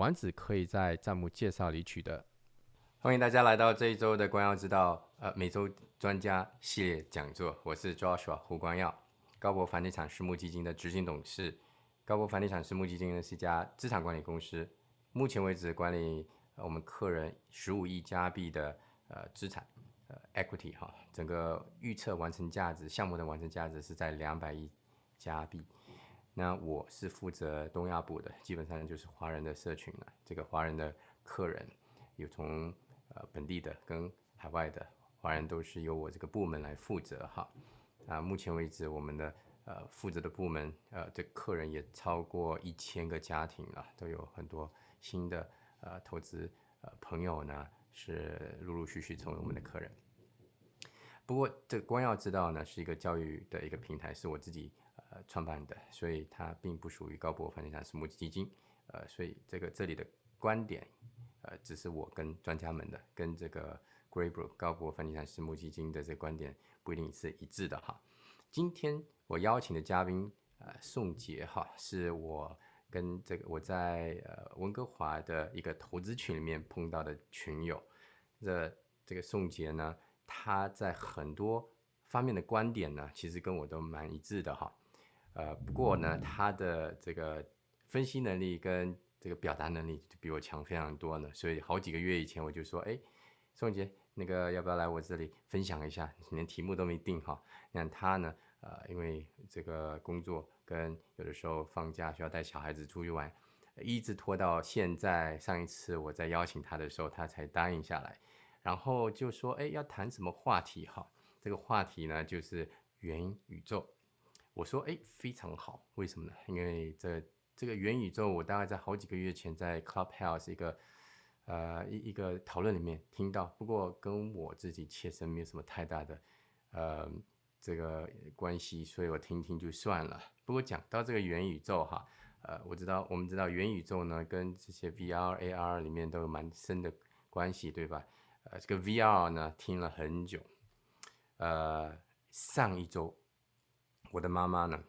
丸子可以在弹幕介绍里取得。欢迎大家来到这一周的光耀之道呃每周专家系列讲座，我是 Joshua 胡光耀，高博房地产私募基金的执行董事。高博房地产私募基金呢是一家资产管理公司，目前为止管理我们客人十五亿加币的呃资产。呃，equity 哈，整个预测完成价值项目的完成价值是在两百亿加币。那我是负责东亚部的，基本上就是华人的社群了。这个华人的客人有从呃本地的跟海外的华人都是由我这个部门来负责哈。啊，目前为止我们的呃负责的部门呃这客人也超过一千个家庭了，都有很多新的呃投资呃朋友呢。是陆陆续续成为我们的客人。不过，这光耀知道呢，是一个教育的一个平台，是我自己呃创办的，所以它并不属于高博房地产私募基金。呃，所以这个这里的观点，呃，只是我跟专家们的，跟这个 Greybrook 高博房地产私募基金的这个观点不一定是一致的哈。今天我邀请的嘉宾，呃，宋杰哈，是我。跟这个我在呃温哥华的一个投资群里面碰到的群友，这这个宋杰呢，他在很多方面的观点呢，其实跟我都蛮一致的哈。呃，不过呢，他的这个分析能力跟这个表达能力就比我强非常多呢。所以好几个月以前我就说，哎，宋杰，那个要不要来我这里分享一下？连题目都没定哈。那他呢，呃，因为这个工作。跟有的时候放假需要带小孩子出去玩，一直拖到现在。上一次我在邀请他的时候，他才答应下来。然后就说：“哎，要谈什么话题？哈，这个话题呢就是元宇宙。”我说：“哎，非常好。为什么呢？因为这这个元宇宙，我大概在好几个月前在 Clubhouse 一个呃一一个讨论里面听到，不过跟我自己切身没有什么太大的呃。”这个关系，所以我听听就算了。不过讲到这个元宇宙哈，呃，我知道我们知道元宇宙呢，跟这些 VR、AR 里面都有蛮深的关系，对吧？呃，这个 VR 呢，听了很久。呃，上一周，我的妈妈呢，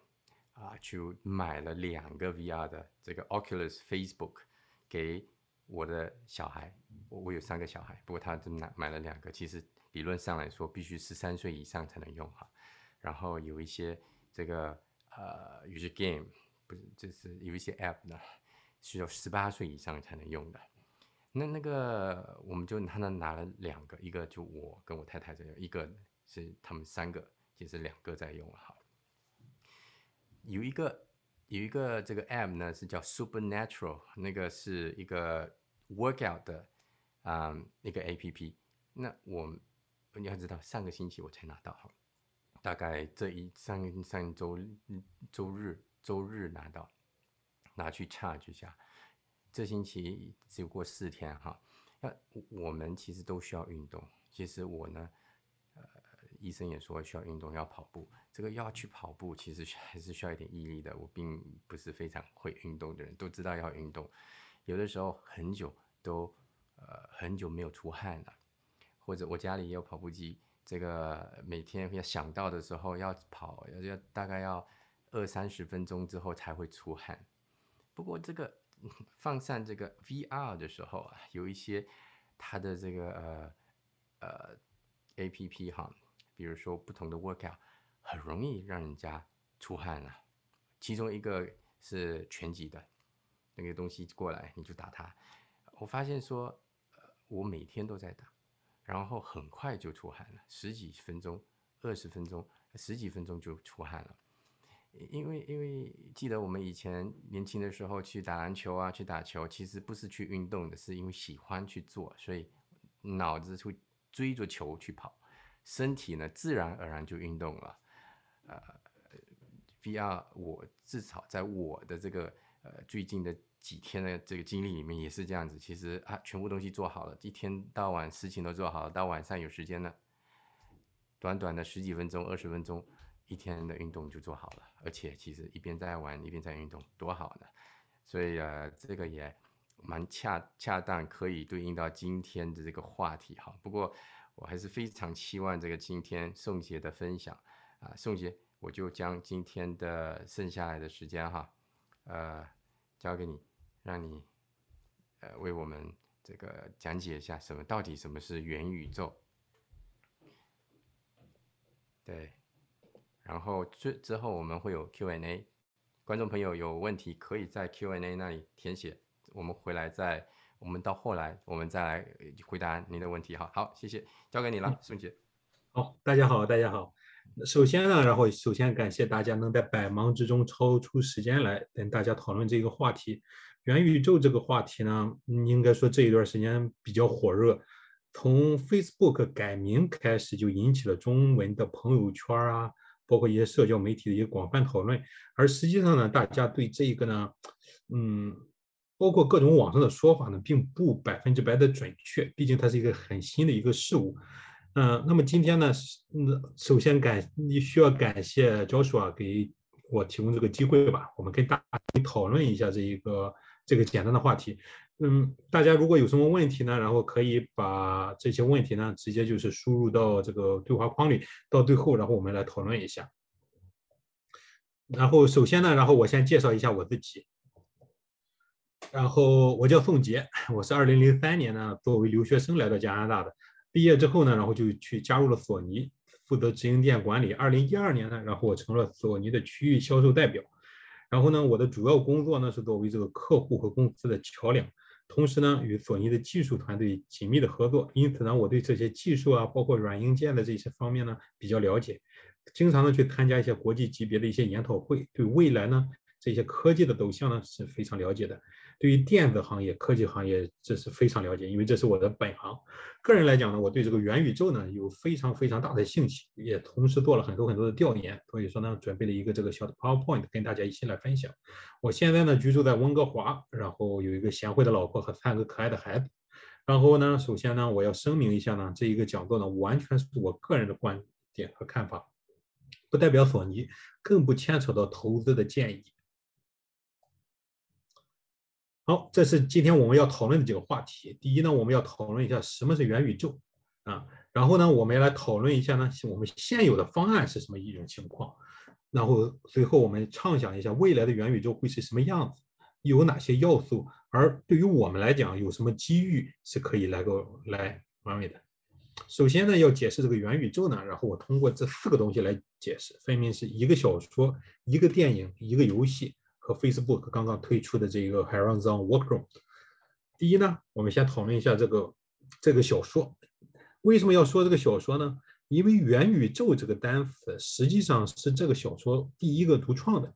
啊，就买了两个 VR 的这个 Oculus Facebook 给我的小孩。我我有三个小孩，不过她就买买了两个。其实理论上来说，必须十三岁以上才能用哈。然后有一些这个呃，有些 game 不是，就是有一些 app 呢，需要十八岁以上才能用的。那那个我们就他那拿了两个，一个就我跟我太太在用，一个是他们三个，就是两个在用哈。有一个有一个这个 app 呢是叫 Supernatural，那个是一个 workout 的啊一个 app。那我你要知道，上个星期我才拿到哈。大概这一上上周周日周日拿到，拿去 charge 下。这星期只有过四天哈。那我们其实都需要运动。其实我呢，呃，医生也说需要运动，要跑步。这个要去跑步，其实还是需要一点毅力的。我并不是非常会运动的人，都知道要运动。有的时候很久都呃很久没有出汗了，或者我家里也有跑步机。这个每天要想到的时候要跑，要要大概要二三十分钟之后才会出汗。不过这个放上这个 VR 的时候啊，有一些它的这个呃呃 APP 哈，比如说不同的 workout 很容易让人家出汗了。其中一个是拳击的那个东西过来你就打他，我发现说呃我每天都在打。然后很快就出汗了，十几分钟、二十分钟、十几分钟就出汗了。因为因为记得我们以前年轻的时候去打篮球啊，去打球，其实不是去运动的，是因为喜欢去做，所以脑子会追着球去跑，身体呢自然而然就运动了。呃，VR 我至少在我的这个呃最近的几天的这个经历里面也是这样子。其实啊，全部东西做好了，一天到晚事情都做好了，到晚上有时间了，短短的十几分钟、二十分钟，一天的运动就做好了。而且其实一边在玩，一边在运动，多好呢！所以啊，这个也蛮恰恰当，可以对应到今天的这个话题哈。不过我还是非常期望这个今天宋杰的分享啊，宋杰。我就将今天的剩下来的时间哈，呃，交给你，让你呃为我们这个讲解一下什么到底什么是元宇宙。对，然后之之后我们会有 Q&A，观众朋友有问题可以在 Q&A 那里填写，我们回来再，我们到后来我们再来回答您的问题哈。好，谢谢，交给你了，宋姐。好，大家好，大家好。首先呢，然后首先感谢大家能在百忙之中抽出时间来跟大家讨论这个话题。元宇宙这个话题呢，应该说这一段时间比较火热，从 Facebook 改名开始就引起了中文的朋友圈啊，包括一些社交媒体的一个广泛讨论。而实际上呢，大家对这个呢，嗯，包括各种网上的说法呢，并不百分之百的准确，毕竟它是一个很新的一个事物。嗯，那么今天呢，嗯，首先感你需要感谢 Joshua 给我提供这个机会吧，我们跟大家讨论一下这一个这个简单的话题。嗯，大家如果有什么问题呢，然后可以把这些问题呢直接就是输入到这个对话框里，到最后然后我们来讨论一下。然后首先呢，然后我先介绍一下我自己，然后我叫宋杰，我是二零零三年呢作为留学生来到加拿大的。毕业之后呢，然后就去加入了索尼，负责直营店管理。二零一二年呢，然后我成了索尼的区域销售代表。然后呢，我的主要工作呢是作为这个客户和公司的桥梁，同时呢与索尼的技术团队紧密的合作。因此呢，我对这些技术啊，包括软硬件的这些方面呢比较了解，经常呢去参加一些国际级别的一些研讨会，对未来呢这些科技的走向呢是非常了解的。对于电子行业、科技行业，这是非常了解，因为这是我的本行。个人来讲呢，我对这个元宇宙呢有非常非常大的兴趣，也同时做了很多很多的调研，所以说呢，准备了一个这个小的 PowerPoint 跟大家一起来分享。我现在呢居住在温哥华，然后有一个贤惠的老婆和三个可爱的孩子。然后呢，首先呢，我要声明一下呢，这一个讲座呢完全是我个人的观点和看法，不代表索尼，更不牵扯到投资的建议。好，这是今天我们要讨论的几个话题。第一呢，我们要讨论一下什么是元宇宙啊。然后呢，我们来讨论一下呢，我们现有的方案是什么一种情况。然后随后我们畅想一下未来的元宇宙会是什么样子，有哪些要素，而对于我们来讲，有什么机遇是可以来够来完美的。首先呢，要解释这个元宇宙呢，然后我通过这四个东西来解释，分别是一个小说、一个电影、一个游戏。和 Facebook 刚刚推出的这个 Horizon Workroom。第一呢，我们先讨论一下这个这个小说。为什么要说这个小说呢？因为元宇宙这个单词实际上是这个小说第一个独创的。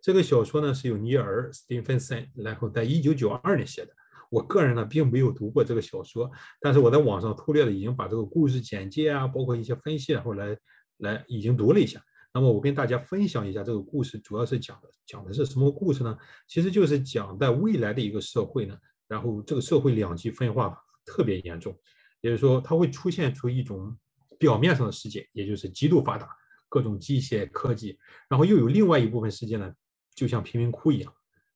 这个小说呢是由尼尔·斯蒂芬森然后在一九九二年写的。我个人呢并没有读过这个小说，但是我在网上粗略的已经把这个故事简介啊，包括一些分析，然后来来已经读了一下。那么我跟大家分享一下这个故事，主要是讲的讲的是什么故事呢？其实就是讲在未来的一个社会呢，然后这个社会两极分化特别严重，也就是说它会出现出一种表面上的世界，也就是极度发达各种机械科技，然后又有另外一部分世界呢，就像贫民窟一样。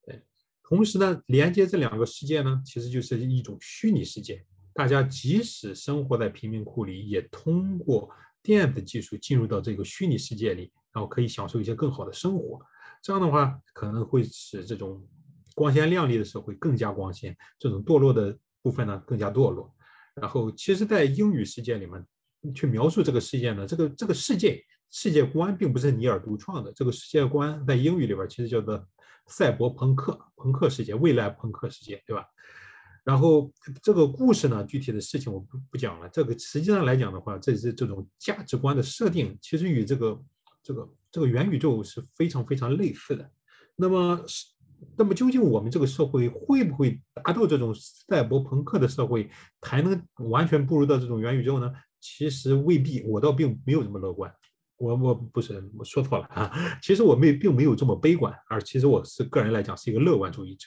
对，同时呢，连接这两个世界呢，其实就是一种虚拟世界，大家即使生活在贫民窟里，也通过。电子技术进入到这个虚拟世界里，然后可以享受一些更好的生活。这样的话，可能会使这种光鲜亮丽的社会更加光鲜，这种堕落的部分呢更加堕落。然后，其实，在英语世界里面去描述这个世界呢，这个这个世界世界观并不是尼尔独创的。这个世界观在英语里边其实叫做赛博朋克、朋克世界、未来朋克世界，对吧？然后这个故事呢，具体的事情我不不讲了。这个实际上来讲的话，这是这种价值观的设定，其实与这个这个这个元宇宙是非常非常类似的。那么是那么究竟我们这个社会会不会达到这种赛博朋克的社会，才能完全步入到这种元宇宙呢？其实未必，我倒并没有这么乐观。我我不是我说错了啊，其实我没并没有这么悲观，而其实我是个人来讲是一个乐观主义者。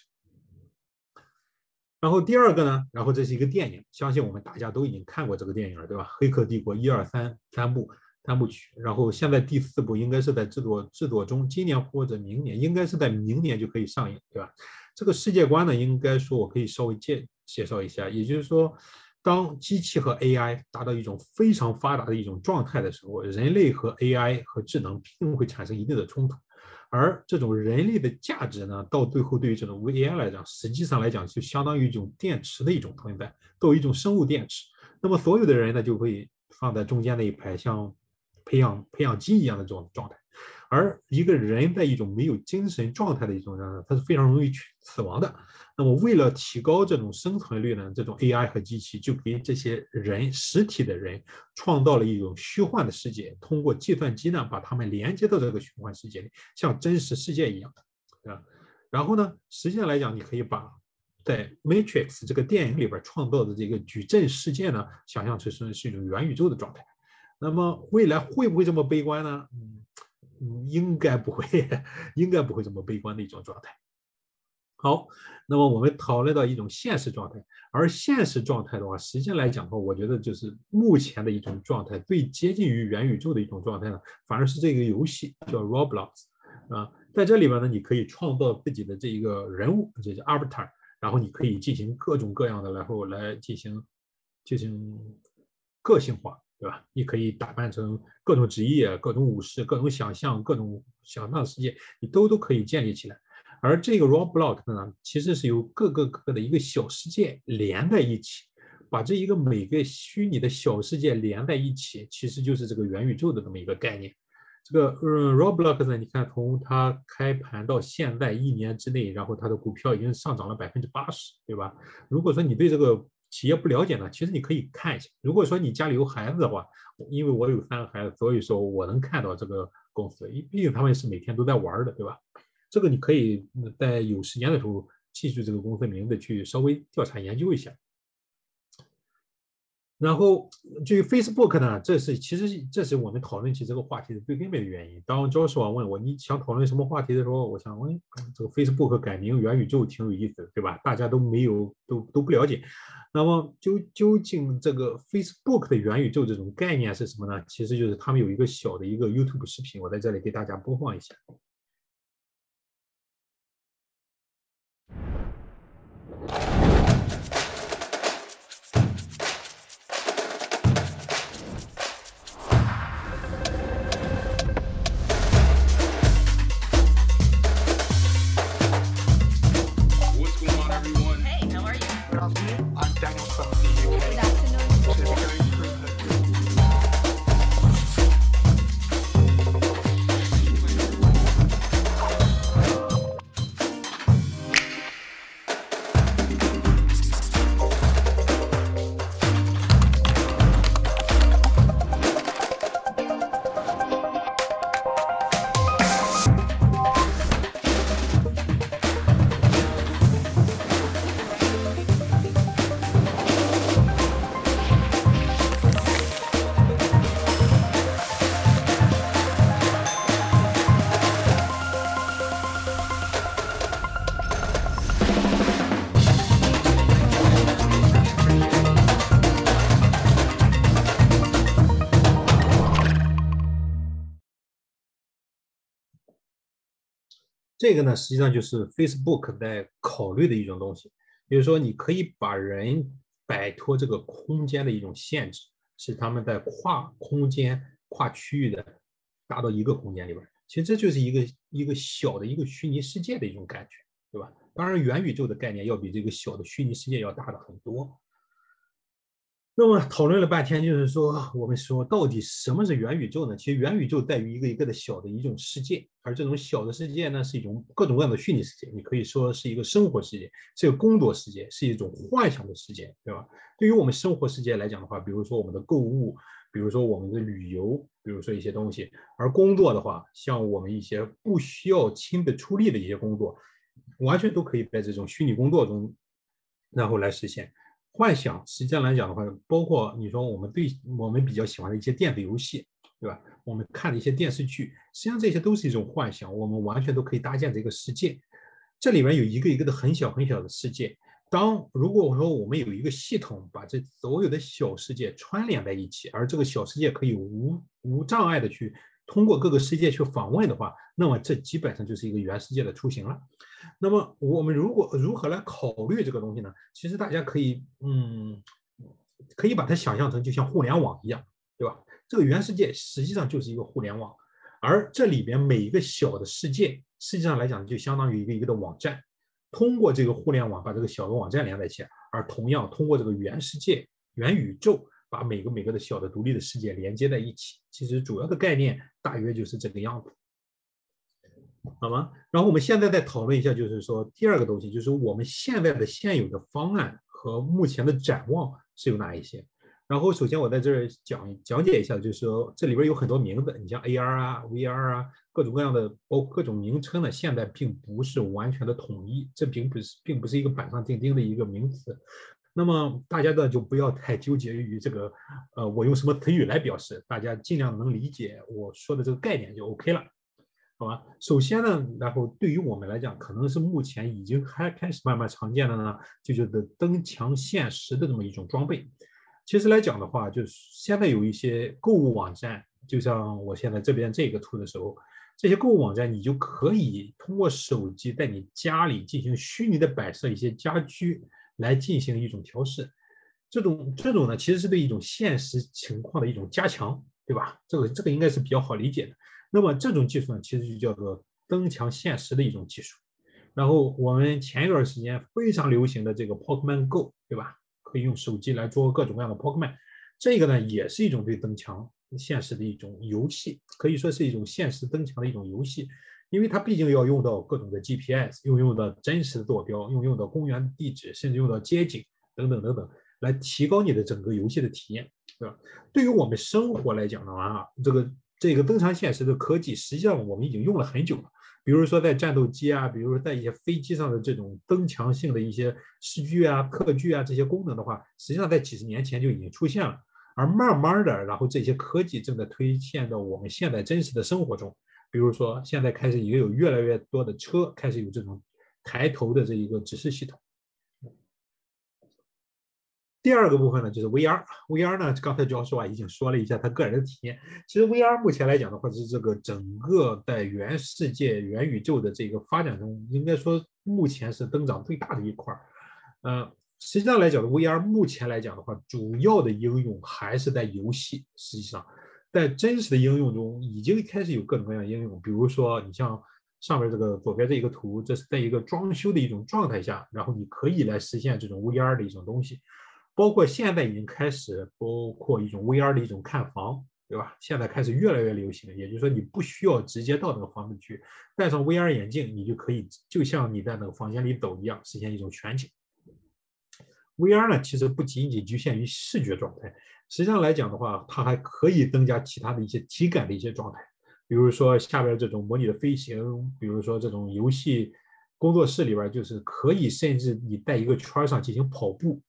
然后第二个呢，然后这是一个电影，相信我们大家都已经看过这个电影了，对吧？《黑客帝国》一二三三部三部曲，然后现在第四部应该是在制作制作中，今年或者明年，应该是在明年就可以上映，对吧？这个世界观呢，应该说我可以稍微介介绍一下，也就是说，当机器和 AI 达到一种非常发达的一种状态的时候，人类和 AI 和智能必定会产生一定的冲突。而这种人力的价值呢，到最后对于这种 AI 来讲，实际上来讲就相当于一种电池的一种存在，作为一种生物电池。那么所有的人呢，就会放在中间那一排，像培养培养基一样的这种状态。而一个人在一种没有精神状态的一种状态，他是非常容易去死亡的。那么为了提高这种生存率呢，这种 AI 和机器就给这些人实体的人创造了一种虚幻的世界，通过计算机呢把他们连接到这个虚幻世界里，像真实世界一样的，对吧？然后呢，实际上来讲，你可以把在 Matrix 这个电影里边创造的这个矩阵世界呢，想象成是是一种元宇宙的状态。那么未来会不会这么悲观呢？嗯。应该不会，应该不会这么悲观的一种状态。好，那么我们讨论到一种现实状态，而现实状态的话，实际来讲的话，我觉得就是目前的一种状态，最接近于元宇宙的一种状态呢，反而是这个游戏叫 Roblox 啊，在这里边呢，你可以创造自己的这一个人物，这是 Avatar，然后你可以进行各种各样的，然后来进行进行个性化。对吧？你可以打扮成各种职业、各种武士、各种想象、各种想象的世界，你都都可以建立起来。而这个 Roblox 呢，其实是由各个各个的一个小世界连在一起，把这一个每个虚拟的小世界连在一起，其实就是这个元宇宙的这么一个概念。这个嗯，Roblox 呢，你看从它开盘到现在一年之内，然后它的股票已经上涨了百分之八十，对吧？如果说你对这个企业不了解呢，其实你可以看一下。如果说你家里有孩子的话，因为我有三个孩子，所以说我能看到这个公司，因毕竟他们是每天都在玩的，对吧？这个你可以在有时间的时候记住这个公司名字，去稍微调查研究一下。然后至于 Facebook 呢，这是其实这是我们讨论起这个话题的最根本的原因。当 Joshua 问我你想讨论什么话题的时候，我想问这个 Facebook 改名元宇宙挺有意思，对吧？大家都没有都都不了解。那么究究竟这个 Facebook 的元宇宙这种概念是什么呢？其实就是他们有一个小的一个 YouTube 视频，我在这里给大家播放一下。这个呢，实际上就是 Facebook 在考虑的一种东西，就是说你可以把人摆脱这个空间的一种限制，使他们在跨空间、跨区域的达到一个空间里边。其实这就是一个一个小的一个虚拟世界的一种感觉，对吧？当然，元宇宙的概念要比这个小的虚拟世界要大的很多。那么讨论了半天，就是说，我们说到底什么是元宇宙呢？其实元宇宙在于一个一个的小的一种世界，而这种小的世界呢，是一种各种各样的虚拟世界。你可以说是一个生活世界，是一个工作世界，是一种幻想的世界，对吧？对于我们生活世界来讲的话，比如说我们的购物，比如说我们的旅游，比如说一些东西；而工作的话，像我们一些不需要亲自出力的一些工作，完全都可以在这种虚拟工作中，然后来实现。幻想实际上来讲的话，包括你说我们对我们比较喜欢的一些电子游戏，对吧？我们看的一些电视剧，实际上这些都是一种幻想，我们完全都可以搭建这个世界。这里面有一个一个的很小很小的世界，当如果我说我们有一个系统把这所有的小世界串联在一起，而这个小世界可以无无障碍的去通过各个世界去访问的话，那么这基本上就是一个原世界的雏形了。那么我们如果如何来考虑这个东西呢？其实大家可以，嗯，可以把它想象成就像互联网一样，对吧？这个原世界实际上就是一个互联网，而这里边每一个小的世界，实际上来讲就相当于一个一个的网站。通过这个互联网把这个小的网站连在一起，而同样通过这个原世界、元宇宙把每个每个的小的独立的世界连接在一起。其实主要的概念大约就是这个样子。好吗？然后我们现在再讨论一下，就是说第二个东西，就是我们现在的现有的方案和目前的展望是有哪一些？然后首先我在这儿讲讲解一下，就是说这里边有很多名字，你像 AR 啊、VR 啊，各种各样的，包括各种名称呢，现在并不是完全的统一，这并不是并不是一个板上钉钉的一个名词。那么大家呢就不要太纠结于这个，呃，我用什么词语来表示，大家尽量能理解我说的这个概念就 OK 了。好吧，首先呢，然后对于我们来讲，可能是目前已经开开始慢慢常见的呢，就叫做增强现实的这么一种装备。其实来讲的话，就是现在有一些购物网站，就像我现在这边这个图的时候，这些购物网站你就可以通过手机在你家里进行虚拟的摆设一些家居，来进行一种调试。这种这种呢，其实是对一种现实情况的一种加强，对吧？这个这个应该是比较好理解的。那么这种技术呢，其实就叫做增强现实的一种技术。然后我们前一段时间非常流行的这个 Pokemon Go，对吧？可以用手机来做各种各样的 Pokemon，这个呢也是一种对增强现实的一种游戏，可以说是一种现实增强的一种游戏，因为它毕竟要用到各种的 GPS，又用到真实的坐标，又用到公园地址，甚至用到街景等等等等，来提高你的整个游戏的体验，对吧？对于我们生活来讲的话啊，这个。这个增强现实的科技，实际上我们已经用了很久了。比如说在战斗机啊，比如说在一些飞机上的这种增强性的一些视距啊、特距啊这些功能的话，实际上在几十年前就已经出现了。而慢慢的，然后这些科技正在推现到我们现在真实的生活中。比如说现在开始也有越来越多的车开始有这种抬头的这一个指示系统。第二个部分呢，就是 VR。VR 呢，刚才教授啊已经说了一下他个人的体验。其实 VR 目前来讲的话，是这个整个在元世界、元宇宙的这个发展中，应该说目前是增长最大的一块儿。呃，实际上来讲的 VR 目前来讲的话，主要的应用还是在游戏。实际上，在真实的应用中，已经开始有各种各样的应用。比如说，你像上面这个左边这一个图，这是在一个装修的一种状态下，然后你可以来实现这种 VR 的一种东西。包括现在已经开始，包括一种 VR 的一种看房，对吧？现在开始越来越流行，也就是说，你不需要直接到那个房子去，戴上 VR 眼镜，你就可以就像你在那个房间里走一样，实现一种全景。VR 呢，其实不仅仅局限于视觉状态，实际上来讲的话，它还可以增加其他的一些体感的一些状态，比如说下边这种模拟的飞行，比如说这种游戏工作室里边，就是可以甚至你在一个圈上进行跑步。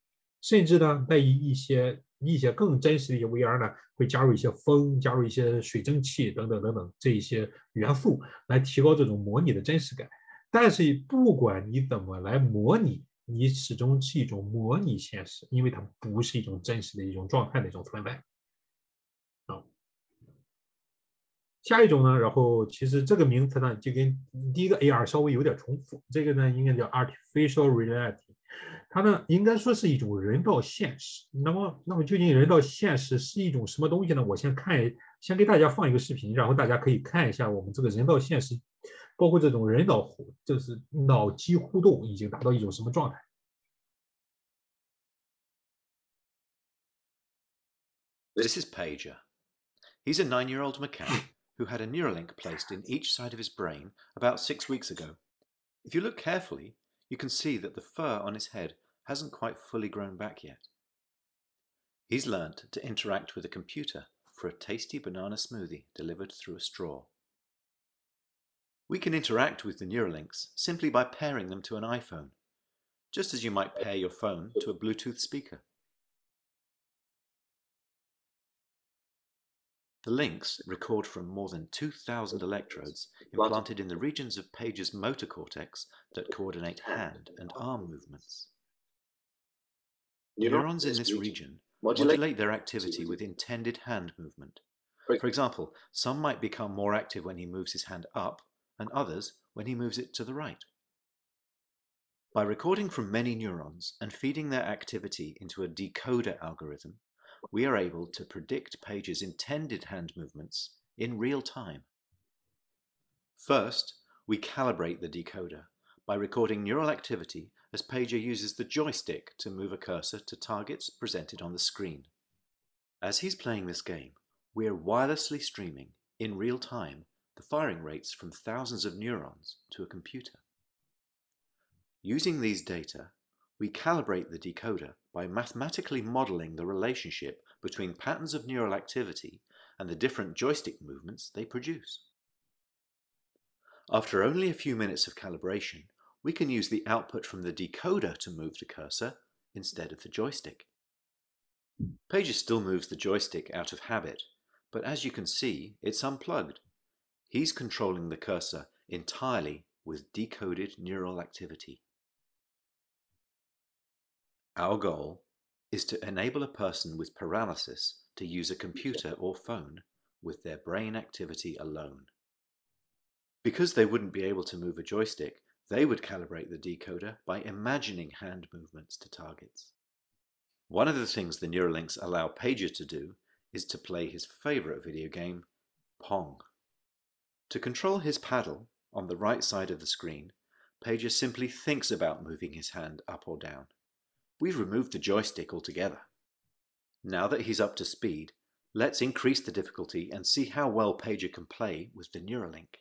甚至呢，在一一些一些更真实的一些 VR 呢，会加入一些风，加入一些水蒸气等等等等这一些元素，来提高这种模拟的真实感。但是不管你怎么来模拟，你始终是一种模拟现实，因为它不是一种真实的一种状态的一种存在。啊，下一种呢，然后其实这个名词呢，就跟第一个 AR 稍微有点重复，这个呢应该叫 Artificial Reality。它呢，应该说是一种人道现实。那么，那么究竟人道现实是一种什么东西呢？我先看，先给大家放一个视频，然后大家可以看一下我们这个人道现实，包括这种人脑互，就是脑机互动已经达到一种什么状态。This is Pager. He's a nine-year-old macaque who had a Neuralink placed in each side of his brain about six weeks ago. If you look carefully, you can see that the fur on his head hasn't quite fully grown back yet. He's learnt to interact with a computer for a tasty banana smoothie delivered through a straw. We can interact with the Neuralinks simply by pairing them to an iPhone, just as you might pair your phone to a Bluetooth speaker. The links record from more than 2,000 electrodes implanted in the regions of Page's motor cortex that coordinate hand and arm movements. Neurons in this region modulate their activity with intended hand movement. For example, some might become more active when he moves his hand up, and others when he moves it to the right. By recording from many neurons and feeding their activity into a decoder algorithm, we are able to predict Page's intended hand movements in real time. First, we calibrate the decoder by recording neural activity as Pager uses the joystick to move a cursor to targets presented on the screen. As he's playing this game, we're wirelessly streaming, in real time, the firing rates from thousands of neurons to a computer. Using these data, we calibrate the decoder by mathematically modeling the relationship between patterns of neural activity and the different joystick movements they produce. After only a few minutes of calibration, we can use the output from the decoder to move the cursor instead of the joystick. Pages still moves the joystick out of habit, but as you can see, it's unplugged. He's controlling the cursor entirely with decoded neural activity. Our goal is to enable a person with paralysis to use a computer or phone with their brain activity alone. Because they wouldn't be able to move a joystick, they would calibrate the decoder by imagining hand movements to targets. One of the things the Neuralinks allow Pager to do is to play his favorite video game, Pong. To control his paddle on the right side of the screen, Pager simply thinks about moving his hand up or down. We've removed the joystick altogether. Now that he's up to speed, let's increase the difficulty and see how well Pager can play with the Neuralink.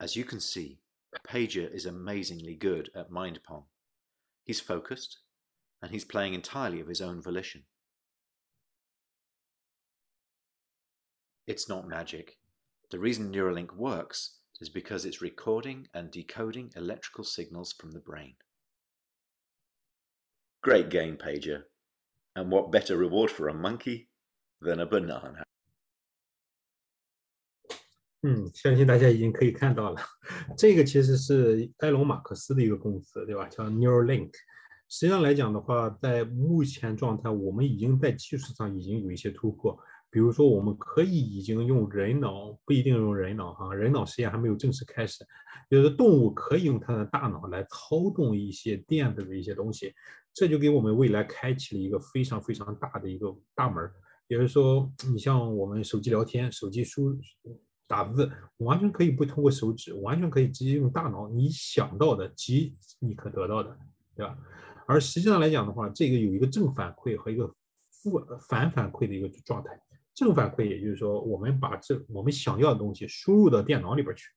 As you can see, Pager is amazingly good at Mind Pong. He's focused, and he's playing entirely of his own volition. It's not magic. The reason Neuralink works is because it's recording and decoding electrical signals from the brain. Great game, Pager. And what better reward for a monkey than a banana? 嗯，相信大家已经可以看到了，这个其实是埃隆·马克思的一个公司，对吧？叫 Neuralink。实际上来讲的话，在目前状态，我们已经在技术上已经有一些突破。 比如说，我们可以已经用人脑，不一定用人脑哈，人脑实验还没有正式开始。有的动物可以用它的大脑来操纵一些电子的一些东西，这就给我们未来开启了一个非常非常大的一个大门。也就是说，你像我们手机聊天、手机输。打字完全可以不通过手指，完全可以直接用大脑，你想到的即你可得到的，对吧？而实际上来讲的话，这个有一个正反馈和一个负反反馈的一个状态。正反馈也就是说，我们把这我们想要的东西输入到电脑里边去，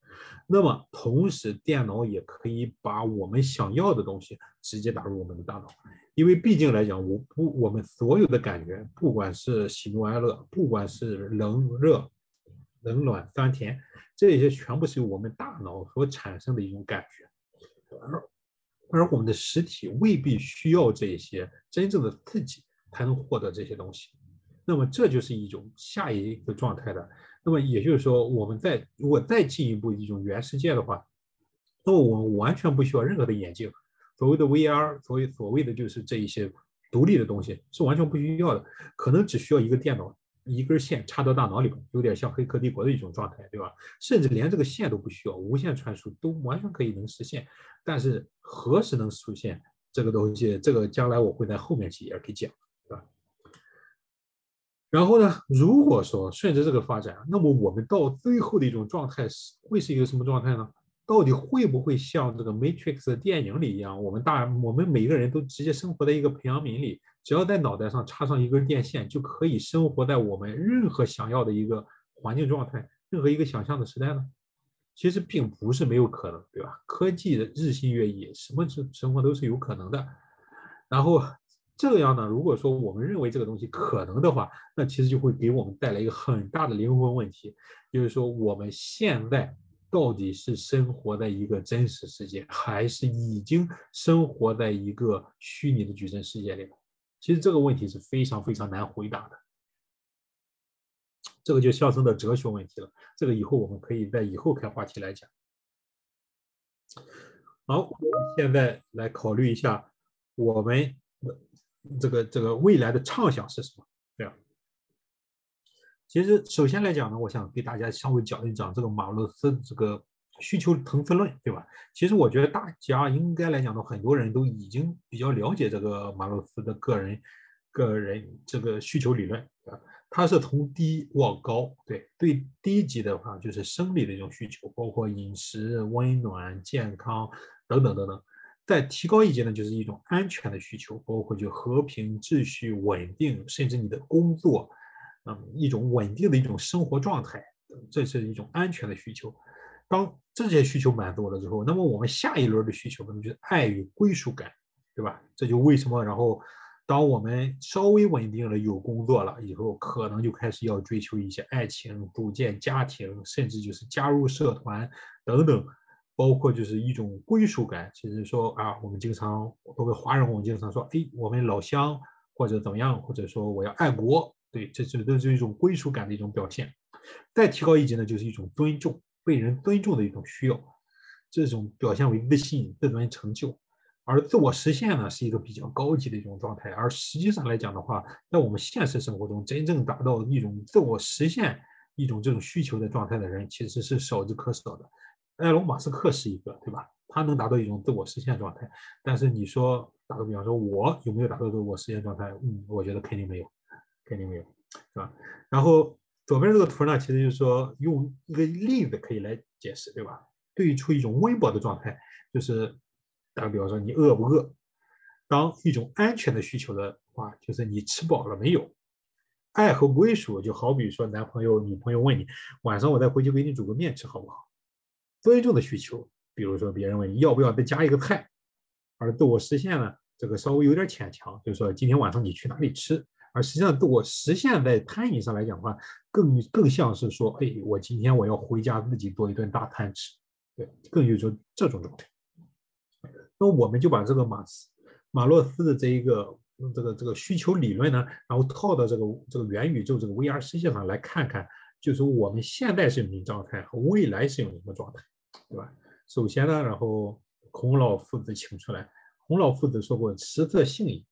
那么同时电脑也可以把我们想要的东西直接打入我们的大脑，因为毕竟来讲，我不我们所有的感觉，不管是喜怒哀乐，不管是冷热。冷暖酸甜，这些全部是由我们大脑所产生的一种感觉，而而我们的实体未必需要这些真正的刺激才能获得这些东西。那么这就是一种下一个状态的。那么也就是说，我们在如果再进一步一种原世界的话，那么我们完全不需要任何的眼镜，所谓的 VR，所谓所谓的就是这一些独立的东西是完全不需要的，可能只需要一个电脑。一根线插到大脑里边，有点像《黑客帝国》的一种状态，对吧？甚至连这个线都不需要，无线传输都完全可以能实现。但是何时能实现这个东西，这个将来我会在后面几页给讲，然后呢，如果说顺着这个发展，那么我们到最后的一种状态是会是一个什么状态呢？到底会不会像这个《Matrix》电影里一样，我们大我们每个人都直接生活在一个培养皿里，只要在脑袋上插上一根电线，就可以生活在我们任何想要的一个环境状态，任何一个想象的时代呢？其实并不是没有可能，对吧？科技的日新月异，什么生生活都是有可能的。然后这样呢，如果说我们认为这个东西可能的话，那其实就会给我们带来一个很大的灵魂问题，就是说我们现在。到底是生活在一个真实世界，还是已经生活在一个虚拟的矩阵世界里？其实这个问题是非常非常难回答的。这个就上升到哲学问题了。这个以后我们可以在以后开话题来讲。好，我们现在来考虑一下我们这个这个未来的畅想是什么？对吧？其实首先来讲呢，我想给大家稍微讲一讲这个马洛斯这个需求层次论，对吧？其实我觉得大家应该来讲呢，很多人都已经比较了解这个马洛斯的个人个人这个需求理论，对吧？它是从低往高，对对，低级的话就是生理的一种需求，包括饮食、温暖、健康等等等等。再提高一级呢，就是一种安全的需求，包括就和平、秩序、稳定，甚至你的工作，嗯，一种稳定的一种生活状态，这是一种安全的需求。当这些需求满足了之后，那么我们下一轮的需求可能，就是爱与归属感，对吧？这就为什么然后。当我们稍微稳定了，有工作了以后，可能就开始要追求一些爱情、组建家庭，甚至就是加入社团等等，包括就是一种归属感。其实说啊，我们经常作为华人，我们经常说，哎，我们老乡或者怎么样，或者说我要爱国，对，这这都是一种归属感的一种表现。再提高一级呢，就是一种尊重，被人尊重的一种需要，这种表现为自信、自尊、成就。而自我实现呢，是一个比较高级的一种状态。而实际上来讲的话，在我们现实生活中，真正达到一种自我实现、一种这种需求的状态的人，其实是少之可少的。埃隆·马斯克是一个，对吧？他能达到一种自我实现状态。但是你说，打个比方说，我有没有达到自我实现状态？嗯，我觉得肯定没有，肯定没有，是吧？然后左边这个图呢，其实就是说用一个例子可以来解释，对吧？对出一种温饱的状态，就是。打个比方说，你饿不饿？当一种安全的需求的话，就是你吃饱了没有？爱和归属就好比说，男朋友、女朋友问你，晚上我再回去给你煮个面吃好不好？尊重的需求，比如说别人问你要不要再加一个菜，而自我实现呢，这个稍微有点牵强，就是说今天晚上你去哪里吃？而实际上自我实现在餐饮上来讲的话，更更像是说，哎，我今天我要回家自己做一顿大餐吃，对，更有说这种状态。那我们就把这个马斯马洛斯的这一个这个这个需求理论呢，然后套到这个这个元宇宙这个 VR 世界上来看看，就是我们现在是什么状态和未来是用什么状态，对吧？首先呢，然后孔老夫子请出来，孔老夫子说过“食色性也”，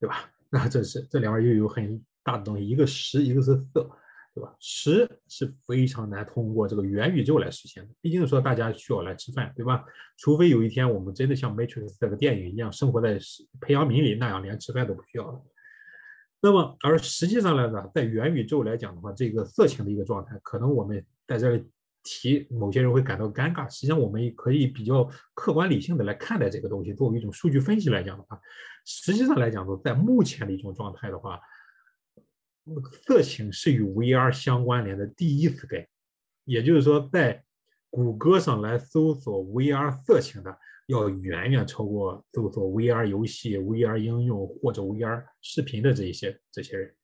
对吧？那这是这两边又有很大的东西，一个食，一个是色。对吧？食是非常难通过这个元宇宙来实现的，毕竟说大家需要来吃饭，对吧？除非有一天我们真的像《Matrix》这个电影一样，生活在培养皿里那样，连吃饭都不需要了。那么，而实际上来呢，在元宇宙来讲的话，这个色情的一个状态，可能我们在这里提，某些人会感到尴尬。实际上，我们可以比较客观理性的来看待这个东西，作为一种数据分析来讲的话，实际上来讲说，在目前的一种状态的话。色情是与 VR 相关联的第一次概也就是说，在谷歌上来搜索 VR 色情的，要远远超过搜索 VR 游戏、VR 应用或者 VR 视频的这一些这些人。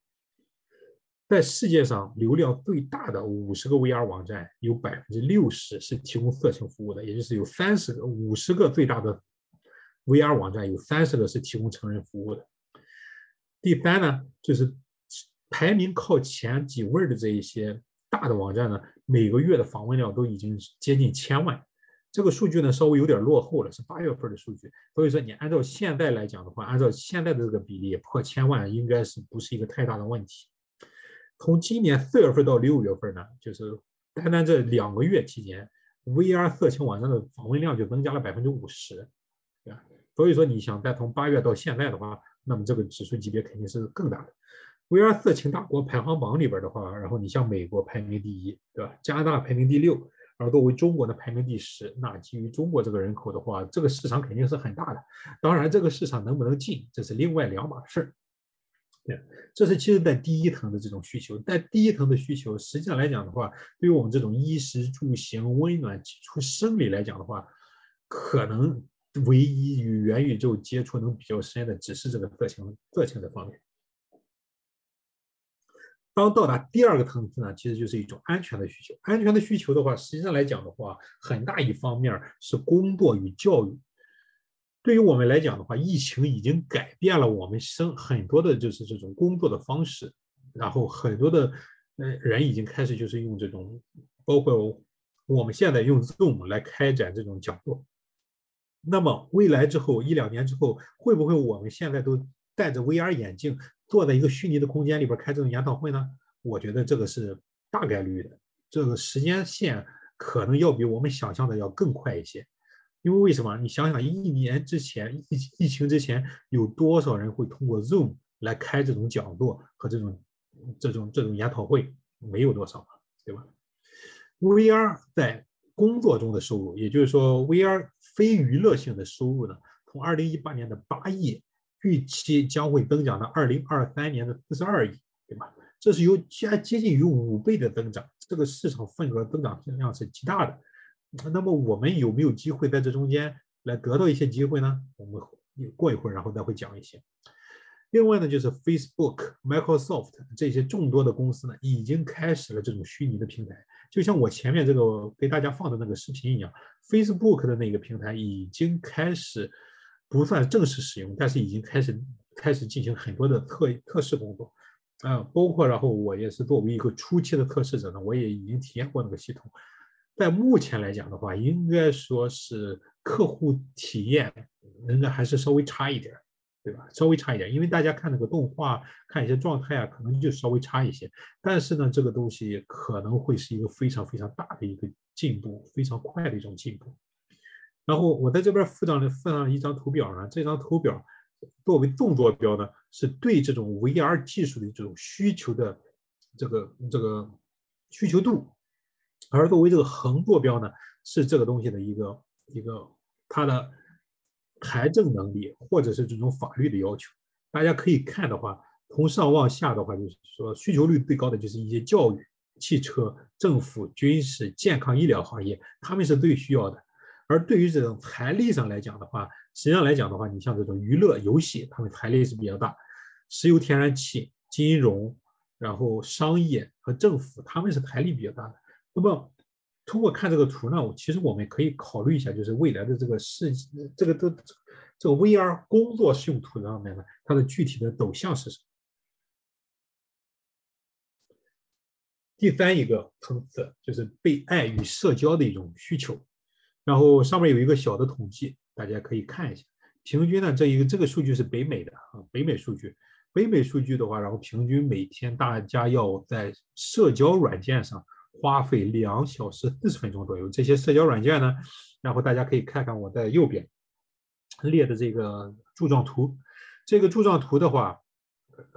在世界上流量最大的五十个 VR 网站，有百分之六十是提供色情服务的，也就是有三十个五十个最大的 VR 网站，有三十个是提供成人服务的。第三呢，就是。排名靠前几位的这一些大的网站呢，每个月的访问量都已经接近千万。这个数据呢稍微有点落后了，是八月份的数据。所以说你按照现在来讲的话，按照现在的这个比例破千万应该是不是一个太大的问题。从今年四月份到六月份呢，就是单单这两个月期间，VR 色情网站的访问量就增加了百分之五十，对吧？所以说你想再从八月到现在的话，那么这个指数级别肯定是更大的。VR 色情大国排行榜里边的话，然后你像美国排名第一，对吧？加拿大排名第六，而作为中国的排名第十。那基于中国这个人口的话，这个市场肯定是很大的。当然，这个市场能不能进，这是另外两码事儿。这是其实在第一层的这种需求，在第一层的需求，实际上来讲的话，对于我们这种衣食住行、温暖基础生理来讲的话，可能唯一与元宇宙接触能比较深的，只是这个色情、色情的方面。当到达第二个层次呢，其实就是一种安全的需求。安全的需求的话，实际上来讲的话，很大一方面是工作与教育。对于我们来讲的话，疫情已经改变了我们生很多的就是这种工作的方式，然后很多的呃人已经开始就是用这种，包括我们现在用 Zoom 来开展这种讲座。那么未来之后一两年之后，会不会我们现在都戴着 VR 眼镜，坐在一个虚拟的空间里边开这种研讨会呢？我觉得这个是大概率的，这个时间线可能要比我们想象的要更快一些。因为为什么？你想想，一年之前疫疫情之前，有多少人会通过 Zoom 来开这种讲座和这种这种这种研讨会？没有多少吧，对吧？VR 在工作中的收入，也就是说，VR 非娱乐性的收入呢，从二零一八年的八亿，预期将会增长到二零二三年的四十二亿，对吧？这是由接接近于五倍的增长，这个市场份额增长量是极大的。那么我们有没有机会在这中间来得到一些机会呢？我们过一会儿然后再会讲一些。另外呢，就是 Facebook、Microsoft 这些众多的公司呢，已经开始了这种虚拟的平台。就像我前面这个给大家放的那个视频一样，Facebook 的那个平台已经开始不算正式使用，但是已经开始开始进行很多的测测试工作。啊，包括然后我也是作为一个初期的测试者呢，我也已经体验过那个系统。在目前来讲的话，应该说是客户体验应该还是稍微差一点，对吧？稍微差一点，因为大家看那个动画，看一些状态啊，可能就稍微差一些。但是呢，这个东西可能会是一个非常非常大的一个进步，非常快的一种进步。然后我在这边附上了附上了一张图表呢，这张图表作为纵坐标呢，是对这种 VR 技术的这种需求的这个这个需求度。而作为这个横坐标呢，是这个东西的一个一个它的财政能力，或者是这种法律的要求。大家可以看的话，从上往下的话，就是说需求率最高的就是一些教育、汽车、政府、军事、健康、医疗行业，他们是最需要的。而对于这种财力上来讲的话，实际上来讲的话，你像这种娱乐游戏，他们财力是比较大；石油天然气、金融，然后商业和政府，他们是财力比较大的。那么，通过看这个图呢，我其实我们可以考虑一下，就是未来的这个世这个都这个 VR 工作使用图上面呢，它的具体的走向是什么？第三一个层次就是被爱与社交的一种需求，然后上面有一个小的统计，大家可以看一下。平均呢，这一个这个数据是北美的啊，北美数据。北美数据的话，然后平均每天大家要在社交软件上。花费两小时四十分钟左右，这些社交软件呢，然后大家可以看看我在右边列的这个柱状图。这个柱状图的话，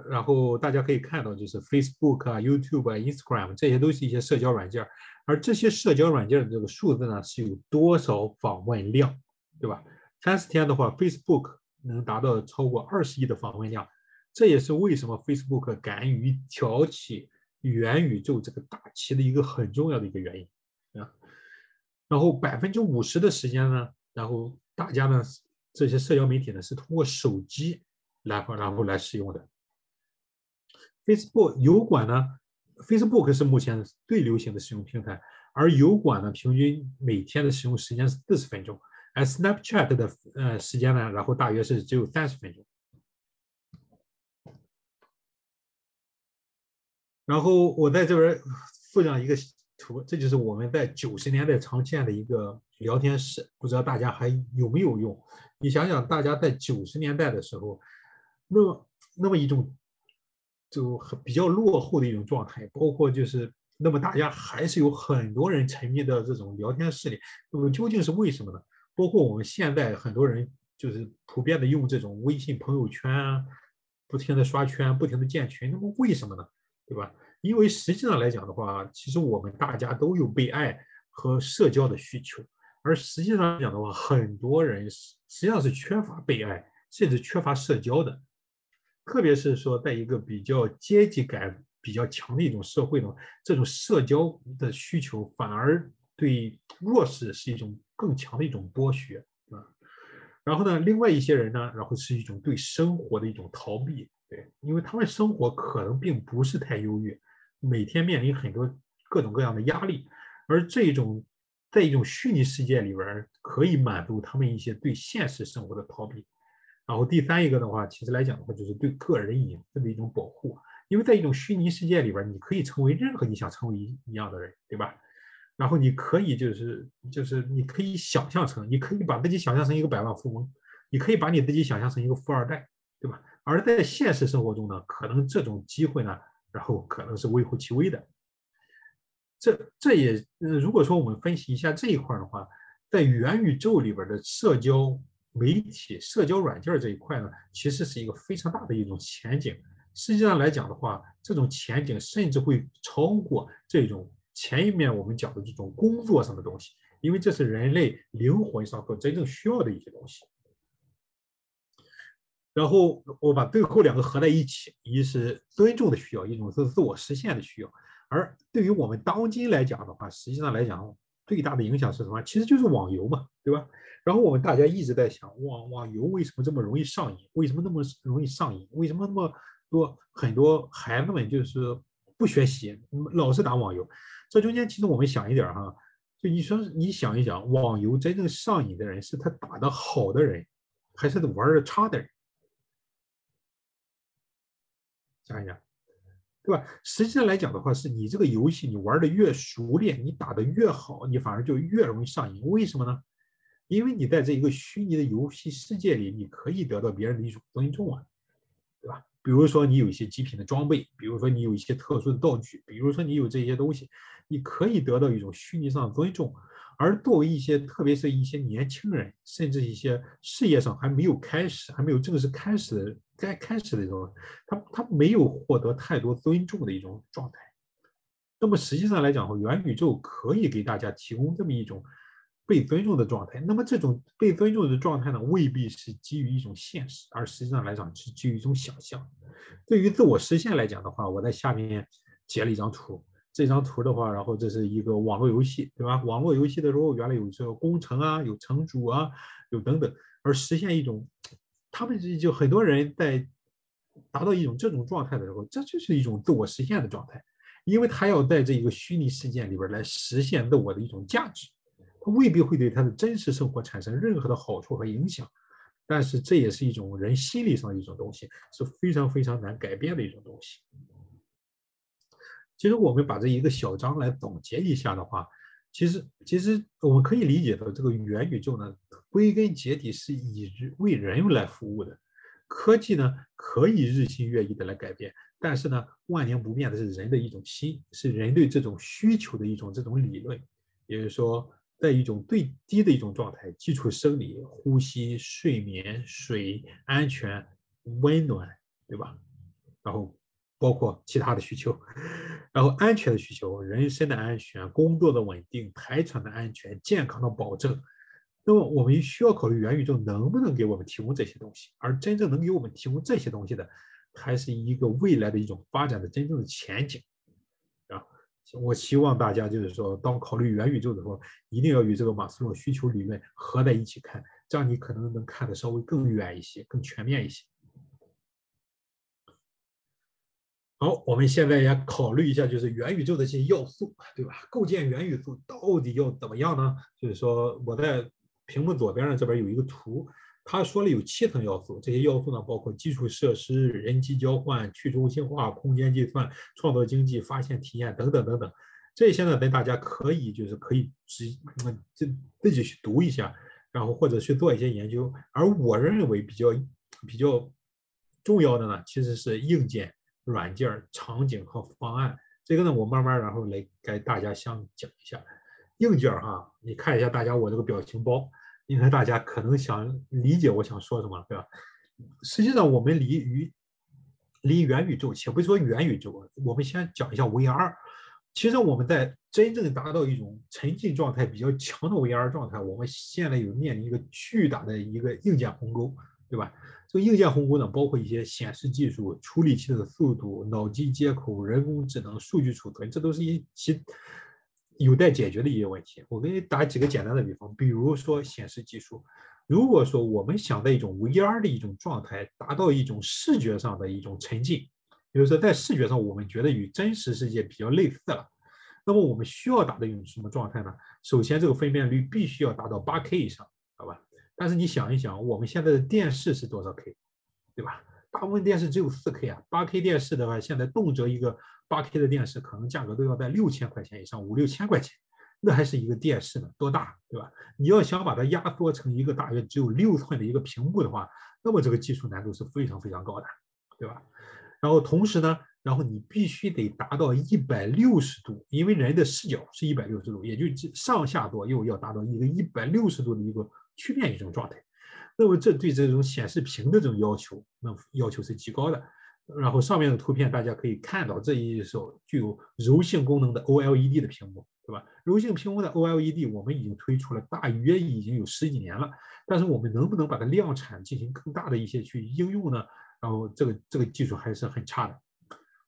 然后大家可以看到，就是 Facebook 啊、YouTube 啊、Instagram 这些都是一些社交软件，而这些社交软件的这个数字呢，是有多少访问量，对吧？三十天的话，Facebook 能达到超过二十亿的访问量，这也是为什么 Facebook 敢于挑起。元宇宙这个大旗的一个很重要的一个原因啊，然后百分之五十的时间呢，然后大家呢这些社交媒体呢是通过手机来然后来使用的。Facebook 油管呢，Facebook 是目前最流行的使用平台，而油管呢平均每天的使用时间是四十分钟，而 Snapchat 的呃时间呢，然后大约是只有三十分钟。然后我在这边附上一个图，这就是我们在九十年代常见的一个聊天室，不知道大家还有没有用？你想想，大家在九十年代的时候，那么那么一种就比较落后的一种状态，包括就是那么大家还是有很多人沉迷的这种聊天室里，那么究竟是为什么呢？包括我们现在很多人就是普遍的用这种微信朋友圈啊，不停的刷圈，不停的建群，那么为什么呢？对吧？因为实际上来讲的话，其实我们大家都有被爱和社交的需求，而实际上来讲的话，很多人实际上是缺乏被爱，甚至缺乏社交的。特别是说，在一个比较阶级感比较强的一种社会呢，这种社交的需求反而对弱势是一种更强的一种剥削，啊。然后呢，另外一些人呢，然后是一种对生活的一种逃避。对，因为他们生活可能并不是太优越，每天面临很多各种各样的压力，而这种在一种虚拟世界里边可以满足他们一些对现实生活的逃避。然后第三一个的话，其实来讲的话，就是对个人隐私的一种保护，因为在一种虚拟世界里边，你可以成为任何你想成为一样的人，对吧？然后你可以就是就是你可以想象成，你可以把自己想象成一个百万富翁，你可以把你自己想象成一个富二代，对吧？而在现实生活中呢，可能这种机会呢，然后可能是微乎其微的。这这也，如果说我们分析一下这一块的话，在元宇宙里边的社交媒体、社交软件这一块呢，其实是一个非常大的一种前景。实际上来讲的话，这种前景甚至会超过这种前一面我们讲的这种工作上的东西，因为这是人类灵魂上所真正需要的一些东西。然后我把最后两个合在一起，一是尊重的需要，一种是自我实现的需要。而对于我们当今来讲的话，实际上来讲，最大的影响是什么？其实就是网游嘛，对吧？然后我们大家一直在想，网网游为什么这么容易上瘾？为什么那么容易上瘾？为什么那么多很多孩子们就是不学习，老是打网游？这中间其实我们想一点哈，就你说你想一想，网游真正上瘾的人是他打的好的人，还是玩的差的人？想一想。对吧？实际上来讲的话，是你这个游戏你玩的越熟练，你打的越好，你反而就越容易上瘾。为什么呢？因为你在这一个虚拟的游戏世界里，你可以得到别人的一种尊重啊，对吧？比如说你有一些极品的装备，比如说你有一些特殊的道具，比如说你有这些东西，你可以得到一种虚拟上的尊重。而作为一些，特别是一些年轻人，甚至一些事业上还没有开始、还没有正式开始、该开始的时候，他他没有获得太多尊重的一种状态。那么实际上来讲，元宇宙可以给大家提供这么一种被尊重的状态。那么这种被尊重的状态呢，未必是基于一种现实，而实际上来讲是基于一种想象。对于自我实现来讲的话，我在下面截了一张图。这张图的话，然后这是一个网络游戏，对吧？网络游戏的时候，原来有这个工程啊，有城主啊，有等等，而实现一种，他们就很多人在达到一种这种状态的时候，这就是一种自我实现的状态，因为他要在这一个虚拟世界里边来实现自我的一种价值，他未必会对他的真实生活产生任何的好处和影响，但是这也是一种人心理上的一种东西，是非常非常难改变的一种东西。其实我们把这一个小章来总结一下的话，其实其实我们可以理解到，这个元宇宙呢，归根结底是以为人来服务的。科技呢可以日新月异的来改变，但是呢，万年不变的是人的一种心，是人对这种需求的一种这种理论。也就是说，在一种最低的一种状态，基础生理、呼吸、睡眠、水、安全、温暖，对吧？然后。包括其他的需求，然后安全的需求，人身的安全、工作的稳定、财产的安全、健康的保证。那么我们需要考虑元宇宙能不能给我们提供这些东西，而真正能给我们提供这些东西的，还是一个未来的一种发展的真正的前景啊！我希望大家就是说，当考虑元宇宙的时候，一定要与这个马斯洛需求理论合在一起看，这样你可能能看得稍微更远一些、更全面一些。好，我们现在也考虑一下，就是元宇宙的这些要素，对吧？构建元宇宙到底要怎么样呢？就是说，我在屏幕左边呢这边有一个图，他说了有七层要素，这些要素呢包括基础设施、人机交换、去中心化、空间计算、创造经济、发现体验等等等等。这些呢，等大家可以就是可以直嗯自自己去读一下，然后或者去做一些研究。而我认为比较比较重要的呢，其实是硬件。软件、场景和方案，这个呢，我慢慢然后来给大家想讲一下。硬件哈，你看一下大家我这个表情包，应该大家可能想理解我想说什么，对吧？实际上，我们离于离元宇宙，且不说元宇宙，我们先讲一下 VR。其实我们在真正达到一种沉浸状态比较强的 VR 状态，我们现在有面临一个巨大的一个硬件鸿沟，对吧？这个硬件鸿沟呢，包括一些显示技术、处理器的速度、脑机接口、人工智能、数据储存，这都是一其有待解决的一些问题。我给你打几个简单的比方，比如说显示技术，如果说我们想在一种 VR 的一种状态，达到一种视觉上的一种沉浸，比如说在视觉上我们觉得与真实世界比较类似了，那么我们需要达到一种什么状态呢？首先，这个分辨率必须要达到 8K 以上，好吧？但是你想一想，我们现在的电视是多少 K，对吧？大部分电视只有四 K 啊。八 K 电视的话，现在动辄一个八 K 的电视可能价格都要在六千块钱以上，五六千块钱。那还是一个电视呢，多大，对吧？你要想把它压缩成一个大约只有六寸的一个屏幕的话，那么这个技术难度是非常非常高的，对吧？然后同时呢，然后你必须得达到一百六十度，因为人的视角是一百六十度，也就上下左右要达到一个一百六十度的一个曲面一种状态。那么这对这种显示屏的这种要求，那要求是极高的。然后上面的图片大家可以看到，这一手具有柔性功能的 OLED 的屏幕，对吧？柔性屏幕的 OLED 我们已经推出了大约已经有十几年了，但是我们能不能把它量产进行更大的一些去应用呢？然后这个这个技术还是很差的。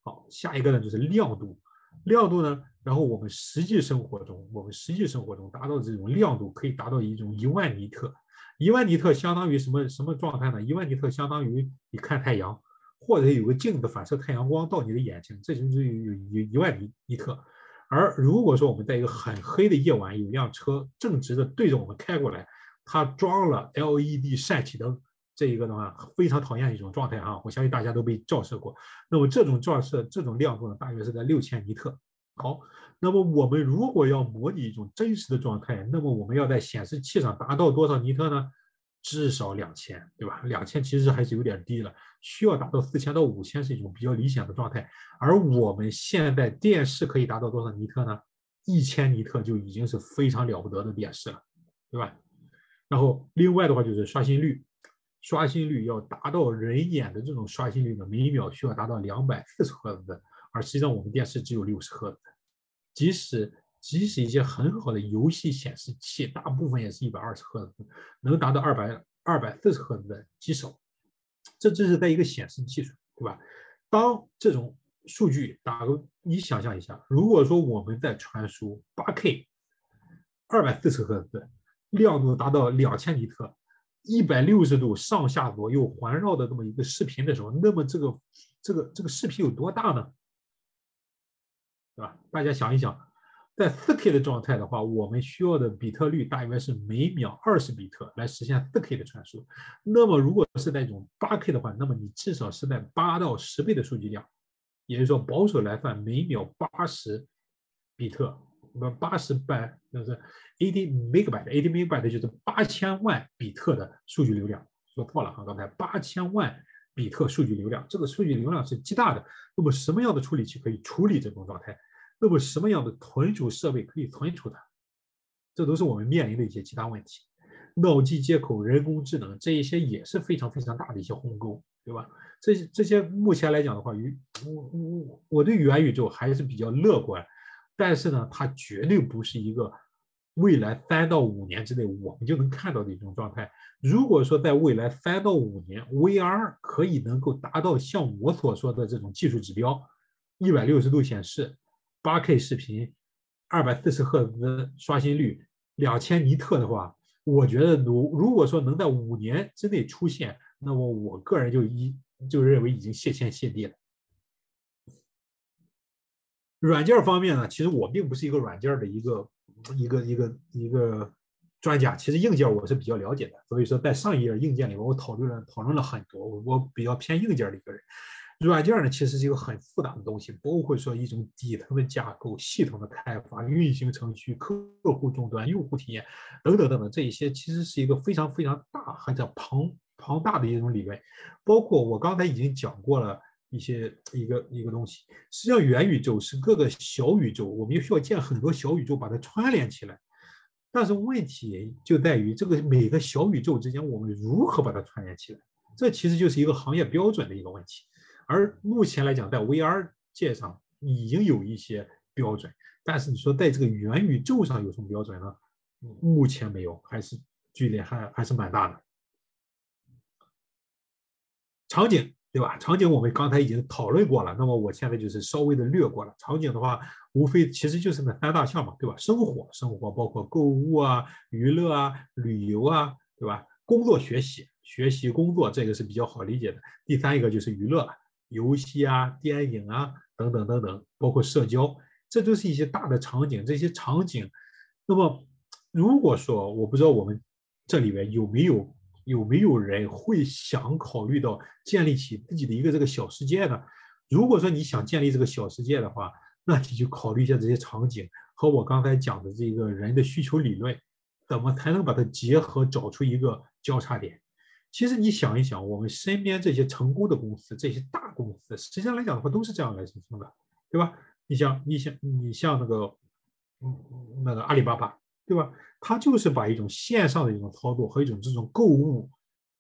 好，下一个呢就是亮度，亮度呢，然后我们实际生活中，我们实际生活中达到这种亮度可以达到一种一万尼特，一万尼特相当于什么什么状态呢？一万尼特相当于你看太阳。或者有个镜子反射太阳光到你的眼睛，这就是有一一万尼尼特。而如果说我们在一个很黑的夜晚，有辆车正直的对着我们开过来，它装了 LED 闪起灯，这一个的话非常讨厌一种状态啊！我相信大家都被照射过。那么这种照射这种亮度呢，大约是在六千尼特。好，那么我们如果要模拟一种真实的状态，那么我们要在显示器上达到多少尼特呢？至少两千，对吧？两千其实还是有点低了，需要达到四千到五千是一种比较理想的状态。而我们现在电视可以达到多少尼特呢？一千尼特就已经是非常了不得的电视了，对吧？然后另外的话就是刷新率，刷新率要达到人眼的这种刷新率呢，每秒需要达到两百四十赫兹，而实际上我们电视只有六十赫兹，即使。即使一些很好的游戏显示器，大部分也是一百二十赫兹，能达到二百二百四十赫兹的极少。这只是在一个显示技术，对吧？当这种数据打个，你想象一下，如果说我们在传输八 K，二百四十赫兹，亮度达到两千尼特，一百六十度上下左右环绕的这么一个视频的时候，那么这个这个这个视频有多大呢？对吧？大家想一想。在 4K 的状态的话，我们需要的比特率大约是每秒二十比特来实现 4K 的传输。那么如果是在这种 8K 的话，那么你至少是在八到十倍的数据量，也就是说保守来算，每秒八十比特，八十百就是80 megabyte，80 megabyte 就是八千万比特的数据流量。说错了哈，刚才八千万比特数据流量，这个数据流量是极大的。那么什么样的处理器可以处理这种状态？那么什么样的存储设备可以存储它？这都是我们面临的一些其他问题。脑机接口、人工智能这一些也是非常非常大的一些鸿沟，对吧？这些这些目前来讲的话，与我我我对元宇宙还是比较乐观，但是呢，它绝对不是一个未来三到五年之内我们就能看到的一种状态。如果说在未来三到五年，VR 可以能够达到像我所说的这种技术指标，一百六十度显示。八 K 视频，二百四十赫兹刷新率，两千尼特的话，我觉得如如果说能在五年之内出现，那么我个人就一就认为已经谢天谢地了。软件方面呢，其实我并不是一个软件的一个一个一个一个专家，其实硬件我是比较了解的，所以说在上一页硬件里面我讨论了讨论了很多，我比较偏硬件的一个人。软件呢，其实是一个很复杂的东西，包括说一种底层的架构、系统的开发、运行程序、客户终端、用户体验等等等等，这一些其实是一个非常非常大、很庞庞大的一种理论。包括我刚才已经讲过了一些一个一个东西。实际上，元宇宙是各个小宇宙，我们需要建很多小宇宙把它串联起来。但是问题就在于这个每个小宇宙之间，我们如何把它串联起来？这其实就是一个行业标准的一个问题。而目前来讲，在 VR 界上已经有一些标准，但是你说在这个元宇宙上有什么标准呢？目前没有，还是距离还还是蛮大的。场景对吧？场景我们刚才已经讨论过了，那么我现在就是稍微的略过了。场景的话，无非其实就是那三大项嘛，对吧？生活，生活包括购物啊、娱乐啊、旅游啊，对吧？工作、学习，学习、工作，这个是比较好理解的。第三一个就是娱乐。游戏啊、电影啊等等等等，包括社交，这都是一些大的场景。这些场景，那么如果说我不知道我们这里面有没有有没有人会想考虑到建立起自己的一个这个小世界呢？如果说你想建立这个小世界的话，那你就考虑一下这些场景和我刚才讲的这个人的需求理论，怎么才能把它结合，找出一个交叉点？其实你想一想，我们身边这些成功的公司，这些大公司，实际上来讲的话，都是这样来形成的，对吧？你像你像你像那个嗯那个阿里巴巴，对吧？它就是把一种线上的一种操作和一种这种购物，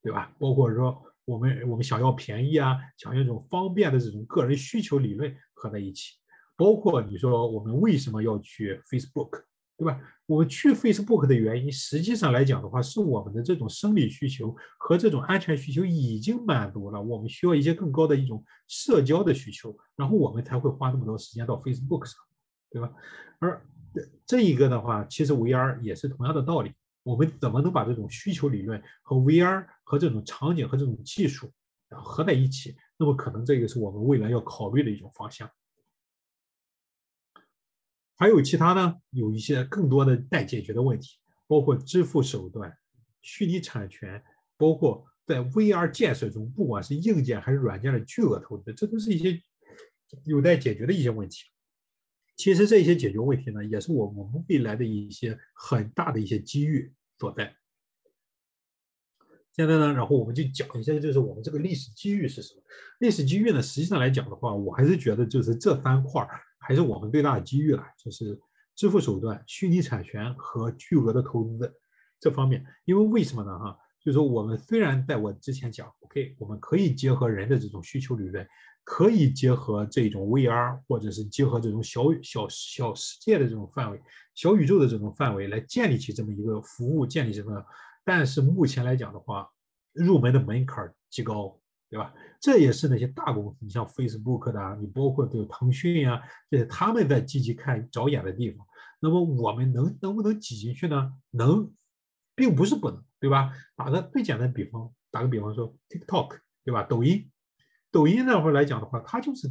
对吧？包括说我们我们想要便宜啊，想要一种方便的这种个人需求理论合在一起。包括你说我们为什么要去 Facebook，对吧？我们去 Facebook 的原因，实际上来讲的话，是我们的这种生理需求和这种安全需求已经满足了，我们需要一些更高的一种社交的需求，然后我们才会花那么多时间到 Facebook 上，对吧？而这一个的话，其实 VR 也是同样的道理，我们怎么能把这种需求理论和 VR 和这种场景和这种技术合在一起？那么可能这个是我们未来要考虑的一种方向。还有其他呢？有一些更多的待解决的问题，包括支付手段、虚拟产权，包括在 VR 建设中，不管是硬件还是软件的巨额投资，这都是一些有待解决的一些问题。其实这些解决问题呢，也是我我们未来的一些很大的一些机遇所在。现在呢，然后我们就讲一下，就是我们这个历史机遇是什么？历史机遇呢，实际上来讲的话，我还是觉得就是这三块儿。还是我们最大的机遇了，就是支付手段、虚拟产权和巨额的投资这方面。因为为什么呢？哈，就是说我们虽然在我之前讲，OK，我们可以结合人的这种需求理论，可以结合这种 VR，或者是结合这种小小小世界的这种范围、小宇宙的这种范围来建立起这么一个服务，建立这么。但是目前来讲的话，入门的门槛极高。对吧？这也是那些大公司，你像 Facebook 的，你包括这个腾讯呀，这些他们在积极看着眼的地方。那么我们能能不能挤进去呢？能，并不是不能，对吧？打个最简单的比方，打个比方说 TikTok，对吧？抖音，抖音那会儿来讲的话，它就是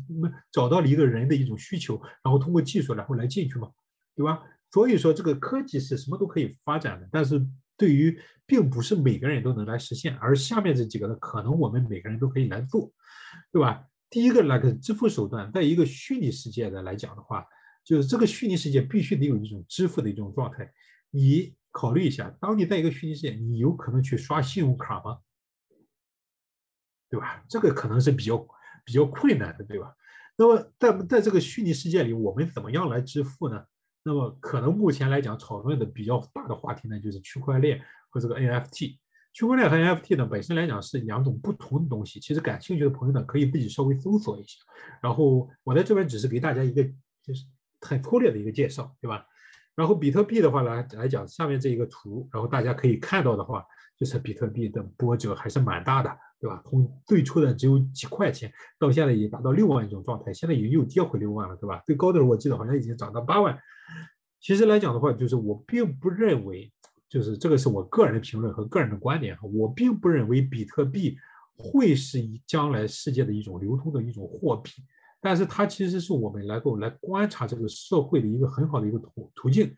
找到了一个人的一种需求，然后通过技术然后来进去嘛，对吧？所以说这个科技是什么都可以发展的，但是。对于，并不是每个人都能来实现，而下面这几个呢，可能我们每个人都可以来做，对吧？第一个那个支付手段，在一个虚拟世界的来讲的话，就是这个虚拟世界必须得有一种支付的一种状态。你考虑一下，当你在一个虚拟世界，你有可能去刷信用卡吗？对吧？这个可能是比较比较困难的，对吧？那么在在这个虚拟世界里，我们怎么样来支付呢？那么可能目前来讲讨论的比较大的话题呢，就是区块链和这个 NFT。区块链和 NFT 呢，本身来讲是两种不同的东西。其实感兴趣的朋友呢，可以自己稍微搜索一下。然后我在这边只是给大家一个就是很粗略的一个介绍，对吧？然后比特币的话来来讲，下面这一个图，然后大家可以看到的话，就是比特币的波折还是蛮大的，对吧？从最初的只有几块钱，到现在已经达到六万一种状态，现在已经又跌回六万了，对吧？最高的时候我记得好像已经涨到八万。其实来讲的话，就是我并不认为，就是这个是我个人的评论和个人的观点哈，我并不认为比特币会是以将来世界的一种流通的一种货币，但是它其实是我们来够来观察这个社会的一个很好的一个途途径。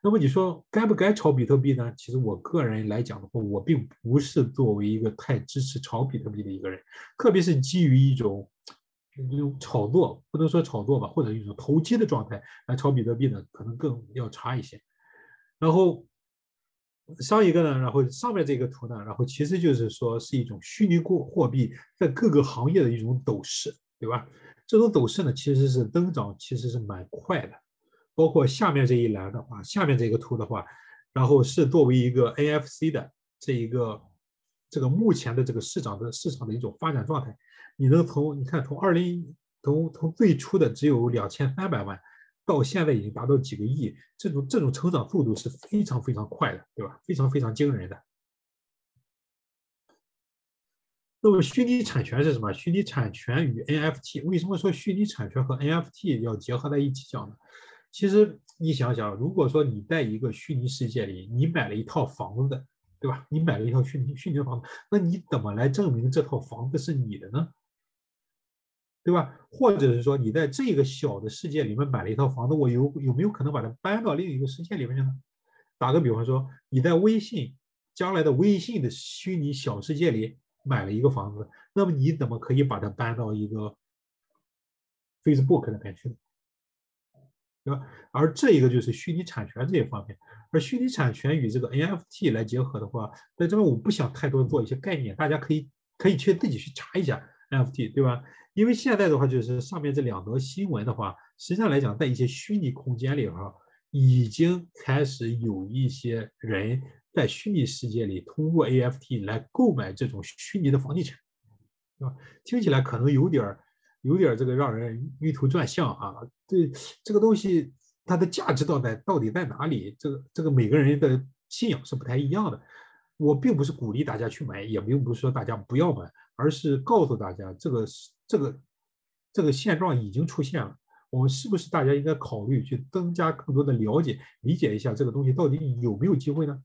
那么你说该不该炒比特币呢？其实我个人来讲的话，我并不是作为一个太支持炒比特币的一个人，特别是基于一种。这种炒作不能说炒作吧，或者一种投机的状态来炒比特币呢，可能更要差一些。然后上一个呢，然后上面这个图呢，然后其实就是说是一种虚拟货货币在各个行业的一种走势，对吧？这种走势呢，其实是增长其实是蛮快的。包括下面这一栏的话，下面这个图的话，然后是作为一个 NFC 的这一个这个目前的这个市场的市场的一种发展状态。你能从你看从二零从从最初的只有两千三百万，到现在已经达到几个亿，这种这种成长速度是非常非常快的，对吧？非常非常惊人的。那么虚拟产权是什么？虚拟产权与 NFT，为什么说虚拟产权和 NFT 要结合在一起讲呢？其实你想想，如果说你在一个虚拟世界里，你买了一套房子，对吧？你买了一套虚拟虚拟房子，那你怎么来证明这套房子是你的呢？对吧？或者是说，你在这个小的世界里面买了一套房子，我有有没有可能把它搬到另一个世界里面去呢？打个比方说，你在微信将来的微信的虚拟小世界里买了一个房子，那么你怎么可以把它搬到一个 Facebook 里面去呢？对吧？而这一个就是虚拟产权这一方面，而虚拟产权与这个 NFT 来结合的话，在这边我不想太多做一些概念，大家可以可以去自己去查一下 NFT，对吧？因为现在的话，就是上面这两则新闻的话，实际上来讲，在一些虚拟空间里哈，已经开始有一些人在虚拟世界里通过 AFT 来购买这种虚拟的房地产，对吧？听起来可能有点儿。有点这个让人晕头转向啊！对这个东西，它的价值到底到底在哪里？这个这个每个人的信仰是不太一样的。我并不是鼓励大家去买，也并不是说大家不要买，而是告诉大家，这个是这个这个现状已经出现了。我们是不是大家应该考虑去增加更多的了解、理解一下这个东西到底有没有机会呢？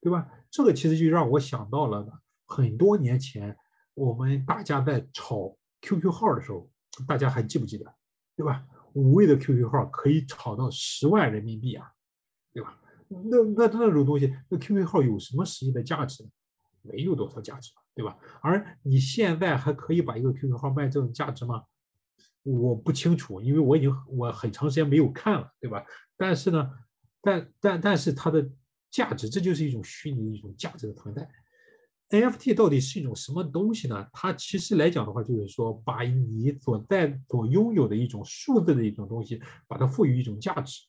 对吧？这个其实就让我想到了很多年前我们大家在炒 QQ 号的时候。大家还记不记得，对吧？五位的 QQ 号可以炒到十万人民币啊，对吧？那那那种东西，那 QQ 号有什么实际的价值？没有多少价值，对吧？而你现在还可以把一个 QQ 号卖这种价值吗？我不清楚，因为我已经我很长时间没有看了，对吧？但是呢，但但但是它的价值，这就是一种虚拟一种价值的存在。NFT 到底是一种什么东西呢？它其实来讲的话，就是说把你所在所拥有的一种数字的一种东西，把它赋予一种价值。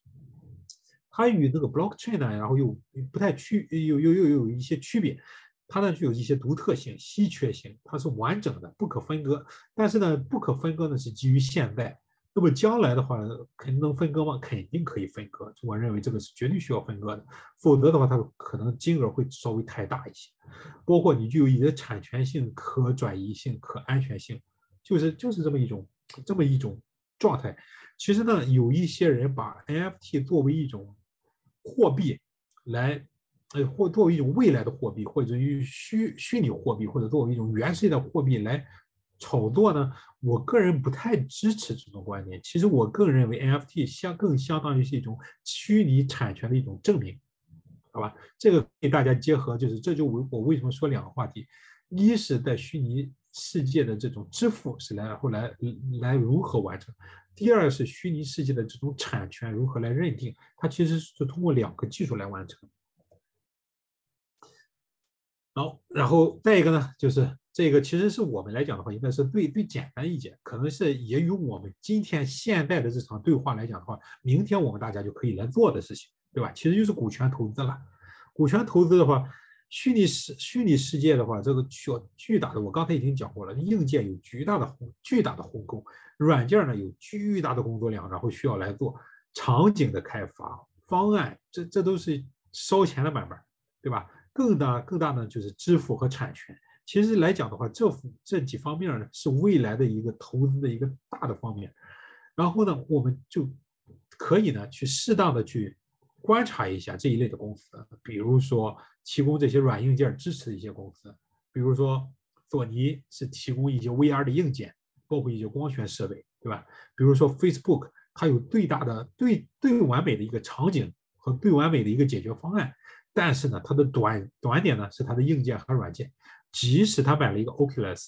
它与那个 blockchain 呢，然后又不太区，又又又有一些区别。它呢具有一些独特性、稀缺性，它是完整的、不可分割。但是呢，不可分割呢是基于现在。那么将来的话，肯定能分割吗？肯定可以分割。我认为这个是绝对需要分割的，否则的话，它可能金额会稍微太大一些。包括你具有一些产权性、可转移性、可安全性，就是就是这么一种这么一种状态。其实呢，有一些人把 NFT 作为一种货币来，呃，或作为一种未来的货币，或者于虚虚拟货币，或者作为一种原始的货币来。炒作呢，我个人不太支持这种观点。其实我更认为 NFT 相更相当于是一种虚拟产权的一种证明，好吧？这个给大家结合，就是这就我我为什么说两个话题：一是在虚拟世界的这种支付是来后来来如何完成；第二是虚拟世界的这种产权如何来认定。它其实是通过两个技术来完成。好，然后再一个呢，就是。这个其实是我们来讲的话，应该是最最简单一点，可能是也与我们今天现在的这场对话来讲的话，明天我们大家就可以来做的事情，对吧？其实就是股权投资了。股权投资的话，虚拟世虚拟世界的话，这个需要巨大的，我刚才已经讲过了，硬件有巨大的鸿巨大的鸿沟，软件呢有巨大的工作量，然后需要来做场景的开发方案，这这都是烧钱的买卖，对吧？更大更大呢就是支付和产权。其实来讲的话，这这几方面呢是未来的一个投资的一个大的方面。然后呢，我们就可以呢去适当的去观察一下这一类的公司，比如说提供这些软硬件支持的一些公司，比如说索尼是提供一些 VR 的硬件，包括一些光学设备，对吧？比如说 Facebook，它有最大的、最最完美的一个场景和最完美的一个解决方案，但是呢，它的短短点呢是它的硬件和软件。即使他买了一个 Oculus，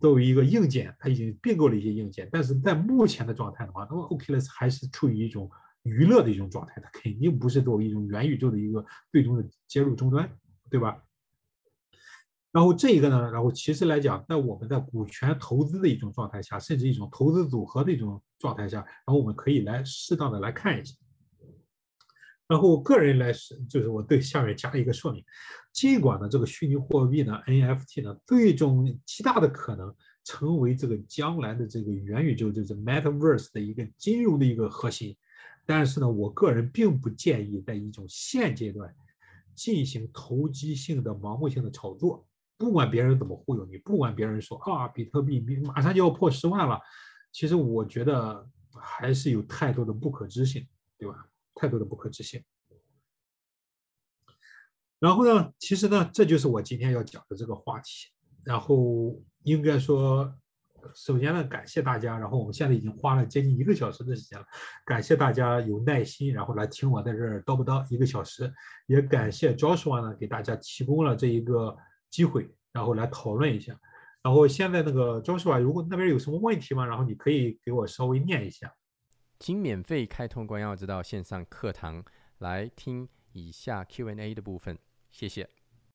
作为一个硬件，他已经并购了一些硬件，但是在目前的状态的话，那么 Oculus 还是处于一种娱乐的一种状态，它肯定不是作为一种元宇宙的一个最终的接入终端，对吧？然后这一个呢，然后其实来讲，在我们在股权投资的一种状态下，甚至一种投资组合的一种状态下，然后我们可以来适当的来看一下。然后我个人来是，就是我对下面加一个说明。尽管呢，这个虚拟货币呢，NFT 呢，最终极大的可能成为这个将来的这个元宇宙，就是 Metaverse 的一个金融的一个核心，但是呢，我个人并不建议在一种现阶段进行投机性的、盲目性的炒作。不管别人怎么忽悠你，不管别人说啊，比特币马上就要破十万了，其实我觉得还是有太多的不可知性，对吧？太多的不可置信。然后呢，其实呢，这就是我今天要讲的这个话题。然后应该说，首先呢，感谢大家。然后我们现在已经花了接近一个小时的时间了，感谢大家有耐心，然后来听我在这儿叨不叨一个小时。也感谢 Joshua 呢，给大家提供了这一个机会，然后来讨论一下。然后现在那个 Joshua，如果那边有什么问题吗？然后你可以给我稍微念一下。请免费开通关耀之道线上课堂来听以下 Q&A 的部分，谢谢。